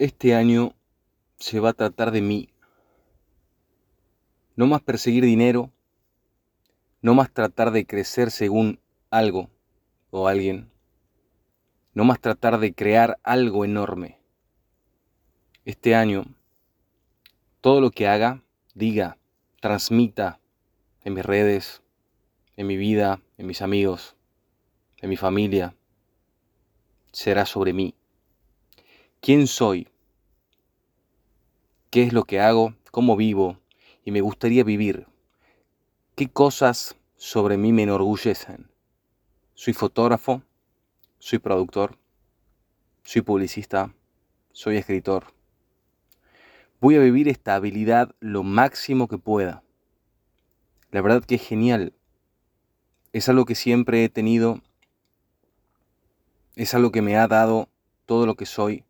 este año se va a tratar de mí. No más perseguir dinero, no más tratar de crecer según algo o alguien, no más tratar de crear algo enorme. Este año, todo lo que haga, diga, transmita en mis redes, en mi vida, en mis amigos, en mi familia, será sobre mí. ¿Quién soy? ¿Qué es lo que hago? ¿Cómo vivo? Y me gustaría vivir. ¿Qué cosas sobre mí me enorgullecen? Soy fotógrafo, soy productor, soy publicista, soy escritor. Voy a vivir esta habilidad lo máximo que pueda. La verdad que es genial. Es algo que siempre he tenido. Es algo que me ha dado todo lo que soy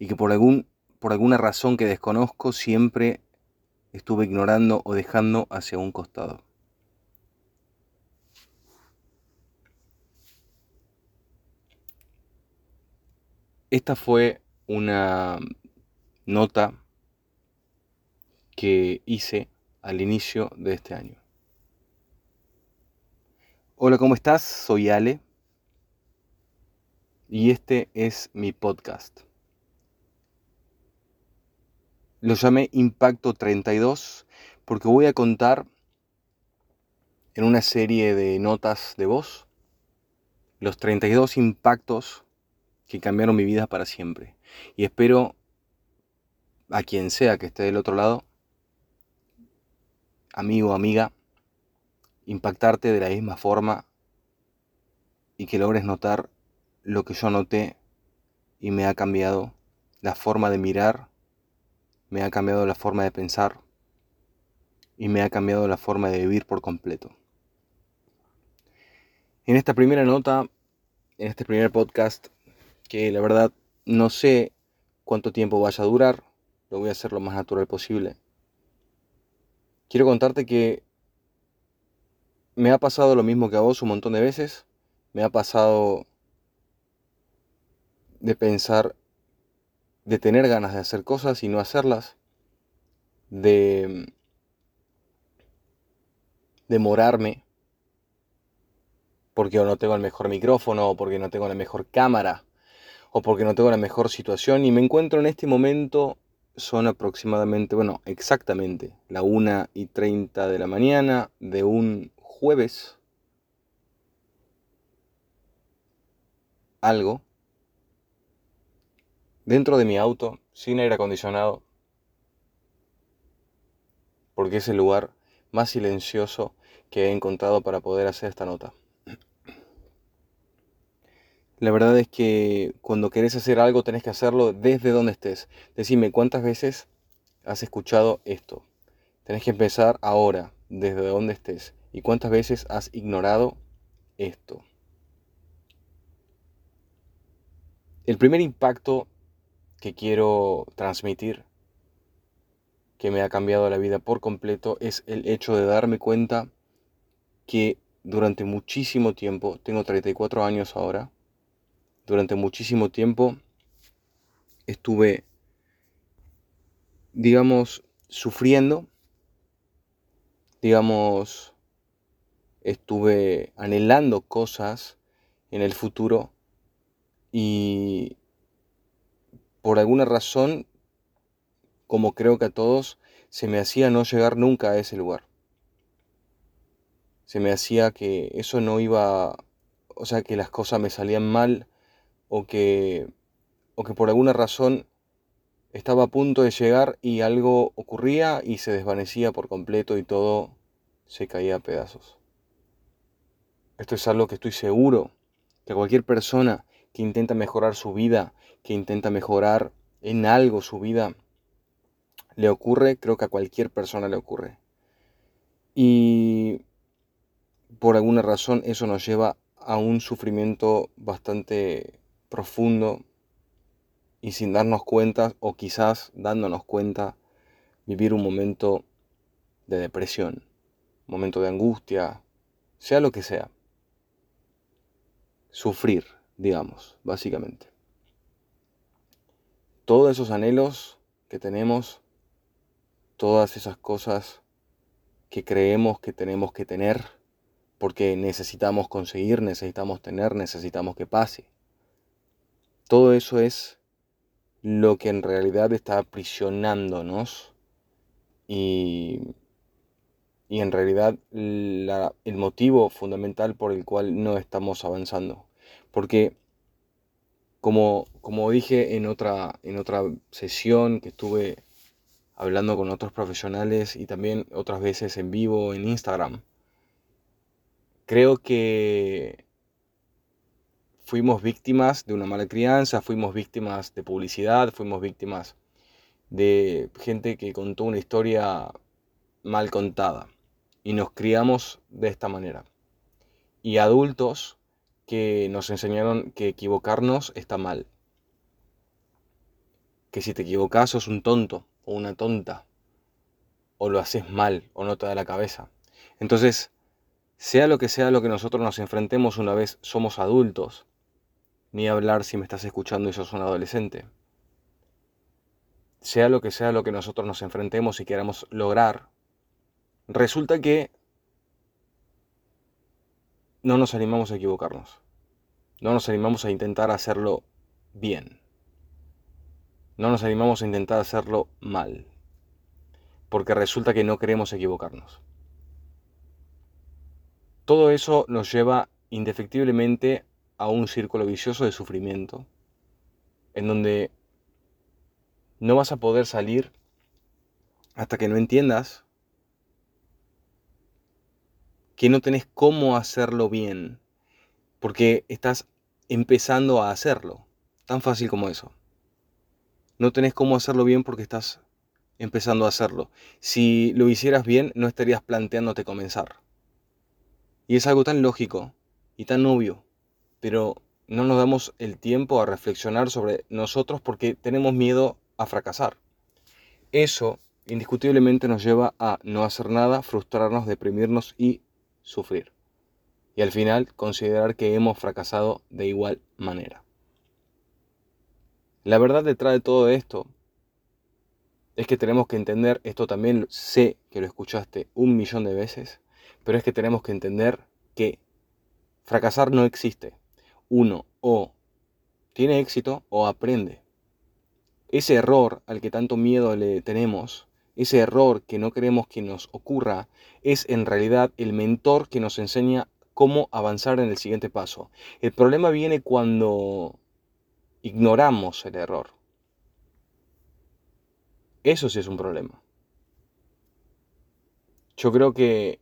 y que por, algún, por alguna razón que desconozco siempre estuve ignorando o dejando hacia un costado. Esta fue una nota que hice al inicio de este año. Hola, ¿cómo estás? Soy Ale y este es mi podcast. Lo llamé Impacto 32 porque voy a contar en una serie de notas de voz los 32 impactos que cambiaron mi vida para siempre. Y espero a quien sea que esté del otro lado, amigo amiga, impactarte de la misma forma y que logres notar lo que yo noté y me ha cambiado la forma de mirar me ha cambiado la forma de pensar y me ha cambiado la forma de vivir por completo. En esta primera nota, en este primer podcast, que la verdad no sé cuánto tiempo vaya a durar, lo voy a hacer lo más natural posible. Quiero contarte que me ha pasado lo mismo que a vos un montón de veces. Me ha pasado de pensar de tener ganas de hacer cosas y no hacerlas, de demorarme porque no tengo el mejor micrófono, o porque no tengo la mejor cámara, o porque no tengo la mejor situación, y me encuentro en este momento, son aproximadamente, bueno, exactamente, la 1 y 30 de la mañana de un jueves, algo, dentro de mi auto, sin aire acondicionado, porque es el lugar más silencioso que he encontrado para poder hacer esta nota. La verdad es que cuando querés hacer algo tenés que hacerlo desde donde estés. Decime cuántas veces has escuchado esto. Tenés que empezar ahora, desde donde estés. ¿Y cuántas veces has ignorado esto? El primer impacto que quiero transmitir, que me ha cambiado la vida por completo, es el hecho de darme cuenta que durante muchísimo tiempo, tengo 34 años ahora, durante muchísimo tiempo estuve, digamos, sufriendo, digamos, estuve anhelando cosas en el futuro y por alguna razón, como creo que a todos, se me hacía no llegar nunca a ese lugar. Se me hacía que eso no iba, o sea, que las cosas me salían mal o que, o que por alguna razón estaba a punto de llegar y algo ocurría y se desvanecía por completo y todo se caía a pedazos. Esto es algo que estoy seguro que cualquier persona que intenta mejorar su vida, que intenta mejorar en algo su vida, le ocurre, creo que a cualquier persona le ocurre. Y por alguna razón eso nos lleva a un sufrimiento bastante profundo y sin darnos cuenta, o quizás dándonos cuenta, vivir un momento de depresión, momento de angustia, sea lo que sea. Sufrir digamos, básicamente. Todos esos anhelos que tenemos, todas esas cosas que creemos que tenemos que tener, porque necesitamos conseguir, necesitamos tener, necesitamos que pase. Todo eso es lo que en realidad está aprisionándonos y, y en realidad el motivo fundamental por el cual no estamos avanzando. Porque como, como dije en otra, en otra sesión que estuve hablando con otros profesionales y también otras veces en vivo en Instagram, creo que fuimos víctimas de una mala crianza, fuimos víctimas de publicidad, fuimos víctimas de gente que contó una historia mal contada y nos criamos de esta manera. Y adultos que nos enseñaron que equivocarnos está mal. Que si te equivocas sos un tonto o una tonta. O lo haces mal o no te da la cabeza. Entonces, sea lo que sea lo que nosotros nos enfrentemos una vez somos adultos, ni hablar si me estás escuchando y sos un adolescente. Sea lo que sea lo que nosotros nos enfrentemos y queramos lograr, resulta que no nos animamos a equivocarnos. No nos animamos a intentar hacerlo bien. No nos animamos a intentar hacerlo mal. Porque resulta que no queremos equivocarnos. Todo eso nos lleva indefectiblemente a un círculo vicioso de sufrimiento, en donde no vas a poder salir hasta que no entiendas que no tenés cómo hacerlo bien, porque estás empezando a hacerlo, tan fácil como eso. No tenés cómo hacerlo bien porque estás empezando a hacerlo. Si lo hicieras bien, no estarías planteándote comenzar. Y es algo tan lógico y tan obvio pero no nos damos el tiempo a reflexionar sobre nosotros porque tenemos miedo a fracasar. Eso indiscutiblemente nos lleva a no hacer nada, frustrarnos, deprimirnos y sufrir. Y al final considerar que hemos fracasado de igual manera. La verdad detrás de todo esto es que tenemos que entender, esto también sé que lo escuchaste un millón de veces, pero es que tenemos que entender que fracasar no existe uno o tiene éxito o aprende. Ese error al que tanto miedo le tenemos, ese error que no queremos que nos ocurra, es en realidad el mentor que nos enseña cómo avanzar en el siguiente paso. El problema viene cuando ignoramos el error. Eso sí es un problema. Yo creo que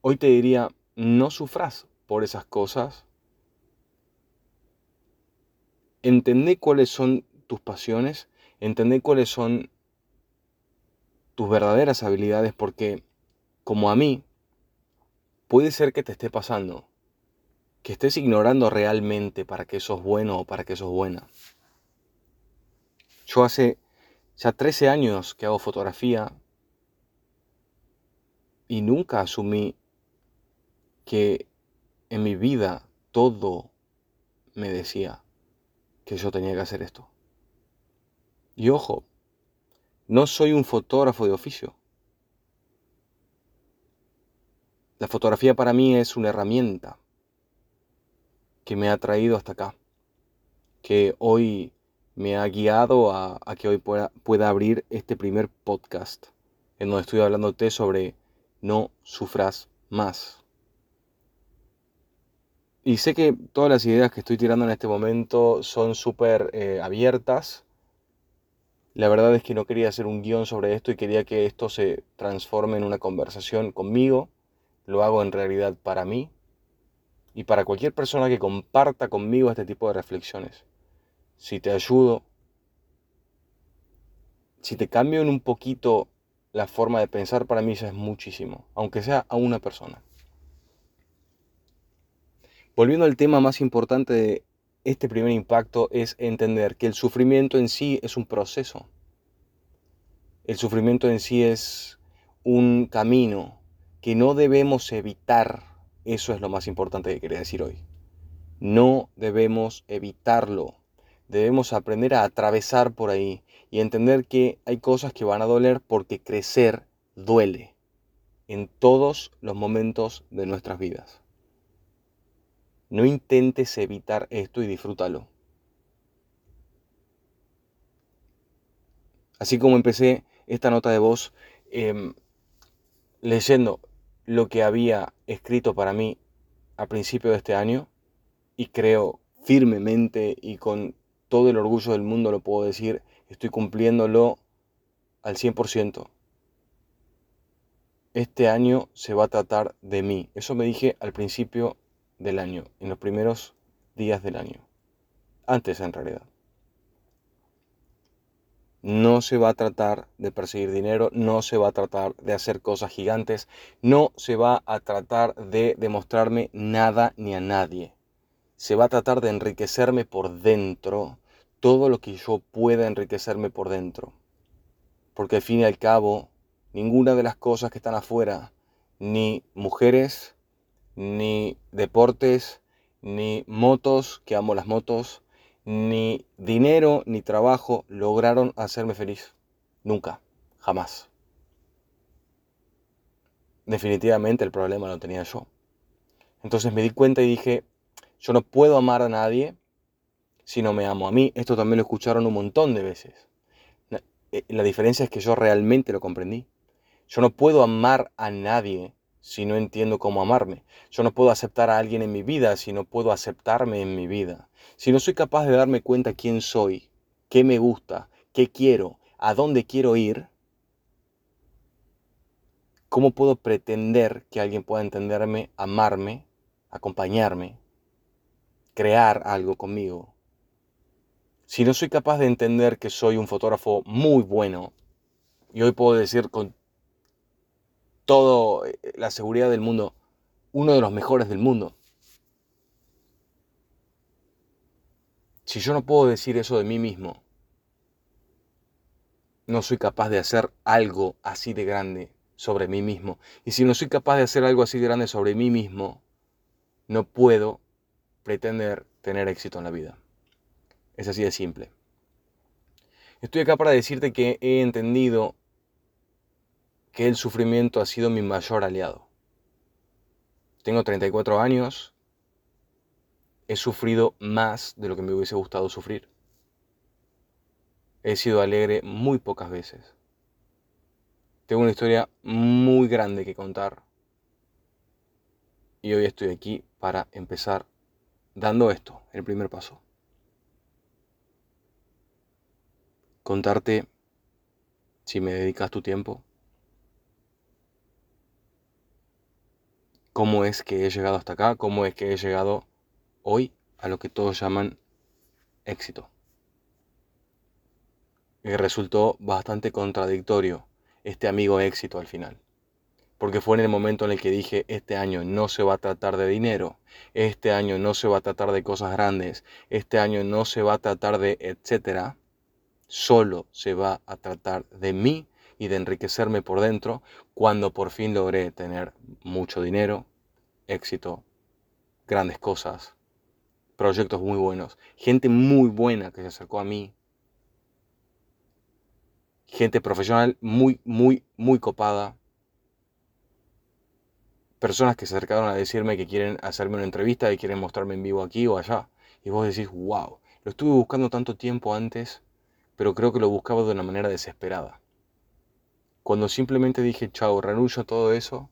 hoy te diría, no sufras por esas cosas entendé cuáles son tus pasiones, entendé cuáles son tus verdaderas habilidades, porque como a mí, puede ser que te esté pasando, que estés ignorando realmente para qué sos bueno o para qué sos buena. Yo hace ya 13 años que hago fotografía y nunca asumí que en mi vida todo me decía, que yo tenía que hacer esto. Y ojo, no soy un fotógrafo de oficio. La fotografía para mí es una herramienta que me ha traído hasta acá, que hoy me ha guiado a, que hoy pueda, pueda, abrir este primer podcast en donde estoy hablándote sobre no sufras más. Y sé que todas las ideas que estoy tirando en este momento son súper eh, abiertas. La verdad es que no quería hacer un guion sobre esto y quería que esto se transforme en una conversación conmigo. Lo hago en realidad para mí y para cualquier persona que comparta conmigo este tipo de reflexiones. Si te ayudo, si te cambio en un poquito la forma de pensar, para mí eso es muchísimo, aunque sea a una persona. Volviendo al tema más importante de este primer impacto es entender que el sufrimiento en sí es un proceso. El sufrimiento en sí es un camino que no debemos evitar. Eso es lo más importante que quería decir hoy. No debemos evitarlo. debemos aprender a atravesar por ahí y entender que hay cosas que van a doler porque crecer duele en todos los momentos de nuestras vidas. No intentes evitar esto y disfrútalo. Así como empecé esta nota de voz em, leyendo lo que había escrito para mí a principio de este año, y creo firmemente y con todo el orgullo del mundo lo puedo decir, estoy cumpliéndolo al 100%. Este año se va a tratar de mí. Eso me dije al principio del año, en los primeros días del año. Antes en realidad. No se va a tratar de perseguir dinero, no se va a tratar de hacer cosas gigantes, no se va a tratar de demostrarme nada ni a nadie. Se va a tratar de enriquecerme por dentro, todo lo que yo pueda enriquecerme por dentro. Porque al fin y al cabo, ninguna de las cosas que están afuera, ni mujeres, ni deportes, ni motos, que amo las motos, ni dinero ni trabajo lograron hacerme feliz. Nunca, jamás. Definitivamente el problema lo tenía yo. Entonces me di cuenta y dije, yo no puedo amar a nadie si no me amo a mí. Esto también lo escucharon un montón de veces. Eh, la diferencia es que yo realmente lo comprendí. Yo no puedo amar a nadie si no entiendo cómo amarme. Yo no puedo aceptar a alguien en mi vida si no puedo aceptarme en mi vida. Si no soy capaz de darme cuenta quién soy, qué me gusta, qué quiero, a dónde quiero ir, ¿cómo puedo pretender que alguien pueda entenderme, amarme, acompañarme, crear algo conmigo? Si no soy capaz de entender que soy un fotógrafo muy bueno, y hoy puedo decir con toda eh, la seguridad del mundo, uno de los mejores del mundo, Si yo no puedo decir eso de mí mismo, no soy capaz de hacer algo así de grande sobre mí mismo. Y si no soy capaz de hacer algo así de grande sobre mí mismo, no puedo pretender tener éxito en la vida. Es así de simple. Estoy acá para decirte que he entendido que el sufrimiento ha sido mi mayor aliado. Tengo 34 años he sufrido más de lo que me hubiese gustado sufrir. He sido alegre muy pocas veces. Tengo una historia muy grande que contar. Y hoy estoy aquí para empezar dando esto, el primer paso. Contarte, si me dedicas tu tiempo, cómo es que he llegado hasta acá, cómo es que he llegado hoy a lo que todos llaman éxito. Y resultó bastante contradictorio este amigo éxito al final. Porque fue en el momento en el que dije, este año no se va a tratar de dinero, este año no se va a tratar de cosas grandes, este año no se va a tratar de etcétera, solo se va a tratar de mí y de enriquecerme por dentro cuando por fin logré tener mucho dinero, éxito, grandes cosas, proyectos muy buenos, gente muy buena que se acercó a mí, gente profesional muy, muy, muy copada, personas que se acercaron a decirme que quieren hacerme una entrevista y quieren mostrarme en vivo aquí o allá. Y vos decís, wow, lo estuve buscando tanto tiempo antes, pero creo que lo buscaba de una manera desesperada. Cuando simplemente dije, chao, renuncio a todo eso,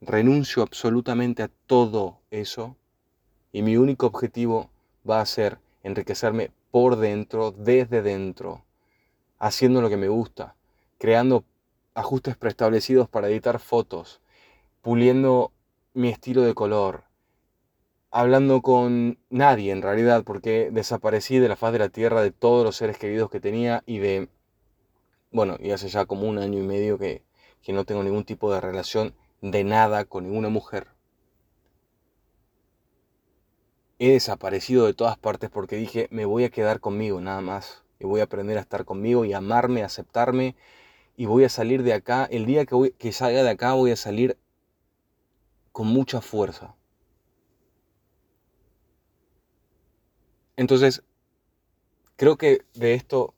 renuncio absolutamente a todo eso, y mi único objetivo va a ser enriquecerme por dentro, desde dentro, haciendo lo que me gusta, creando ajustes preestablecidos para editar fotos, puliendo mi estilo de color, hablando con nadie en realidad, porque desaparecí de la faz de la tierra de todos los seres queridos que tenía y de, bueno, y hace ya como un año y medio que, que no tengo ningún tipo de relación de nada con ninguna mujer. he desaparecido de todas partes porque dije, me voy a quedar conmigo nada más. Y voy a aprender a estar conmigo y amarme, aceptarme. Y voy a salir de acá. El día que, que salga de acá voy a salir con mucha fuerza. Entonces, creo que de esto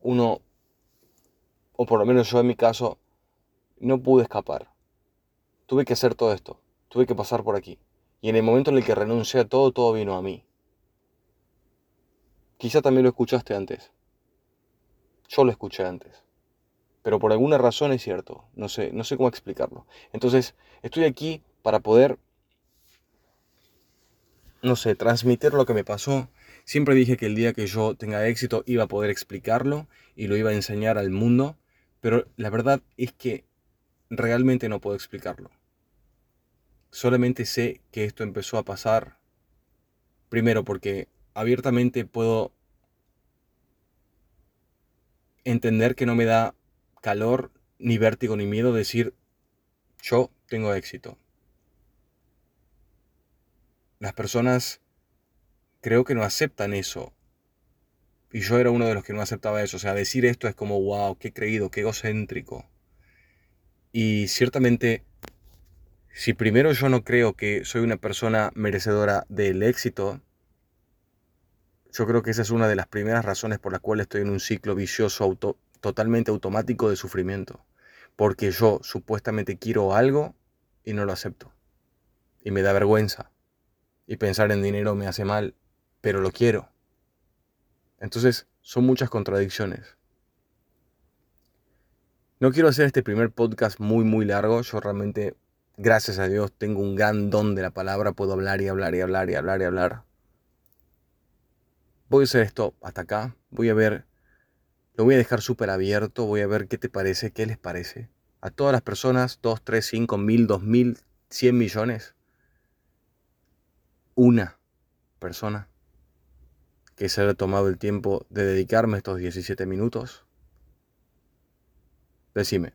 uno, o por lo menos yo en mi caso, no pude escapar. Tuve que hacer todo esto, tuve que pasar por aquí. Y en el momento en el que renuncié a todo, todo vino a mí. Quizá también lo escuchaste antes. Yo lo escuché antes. Pero por alguna razón es cierto. No sé, no sé cómo explicarlo. Entonces, estoy aquí para poder, no sé, transmitir lo que me pasó. Siempre dije que el día que yo tenga éxito iba a poder explicarlo y lo iba a enseñar al mundo. Pero la verdad es que realmente no puedo explicarlo. Solamente sé que esto empezó a pasar primero porque abiertamente puedo entender que no me da calor, ni vértigo, ni miedo decir yo tengo éxito. Las personas creo que no aceptan eso. Y yo era uno de los que no aceptaba eso. O sea, decir esto es como, wow, qué creído, qué egocéntrico. Y ciertamente, si primero yo no creo que soy una persona merecedora del éxito, yo creo que esa es una de las primeras razones por las cuales estoy en un ciclo vicioso totalmente automático de sufrimiento. Porque yo supuestamente quiero algo y no lo acepto. Y me da vergüenza. Y pensar en dinero me hace mal, pero lo quiero. Entonces, son muchas contradicciones. No quiero hacer este primer podcast muy, muy largo. Yo realmente, gracias a Dios, tengo un gran don de la palabra. Puedo hablar y hablar y hablar y hablar y hablar. Voy a hacer esto hasta acá. Voy a ver. Lo voy a dejar súper abierto. Voy a ver qué te parece, qué les parece. A todas las personas, 2, 3, 5 mil, 2 mil, 100 millones. Una persona que se haya tomado el tiempo de dedicarme estos 17 minutos Decime,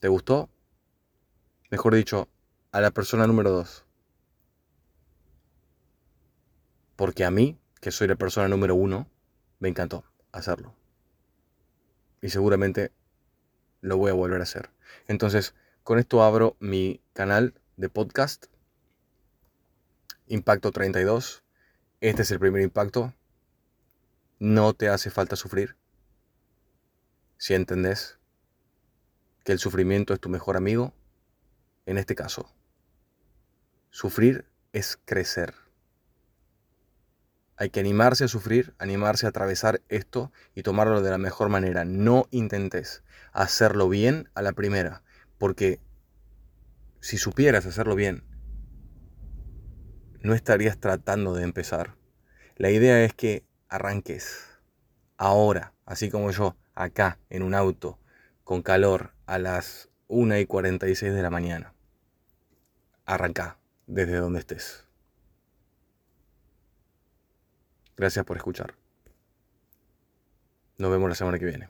¿te gustó? Mejor dicho, a la persona número dos. Porque a mí, que soy la persona número uno, me encantó hacerlo. Y seguramente lo voy a volver a hacer. Entonces, con esto abro mi canal de podcast. Impacto 32. Este es el primer impacto. No te hace falta sufrir si entendés que el sufrimiento es tu mejor amigo, en este caso, sufrir es crecer. Hay que animarse a sufrir, animarse a atravesar esto y tomarlo de la mejor manera. No intentes hacerlo bien a la primera, porque si supieras hacerlo bien, no estarías tratando de empezar. La idea es que arranques ahora, así como yo, acá en un auto con calor a las 1 y 46 de la mañana. Arranca desde donde estés. Gracias por escuchar. Nos vemos la semana que viene.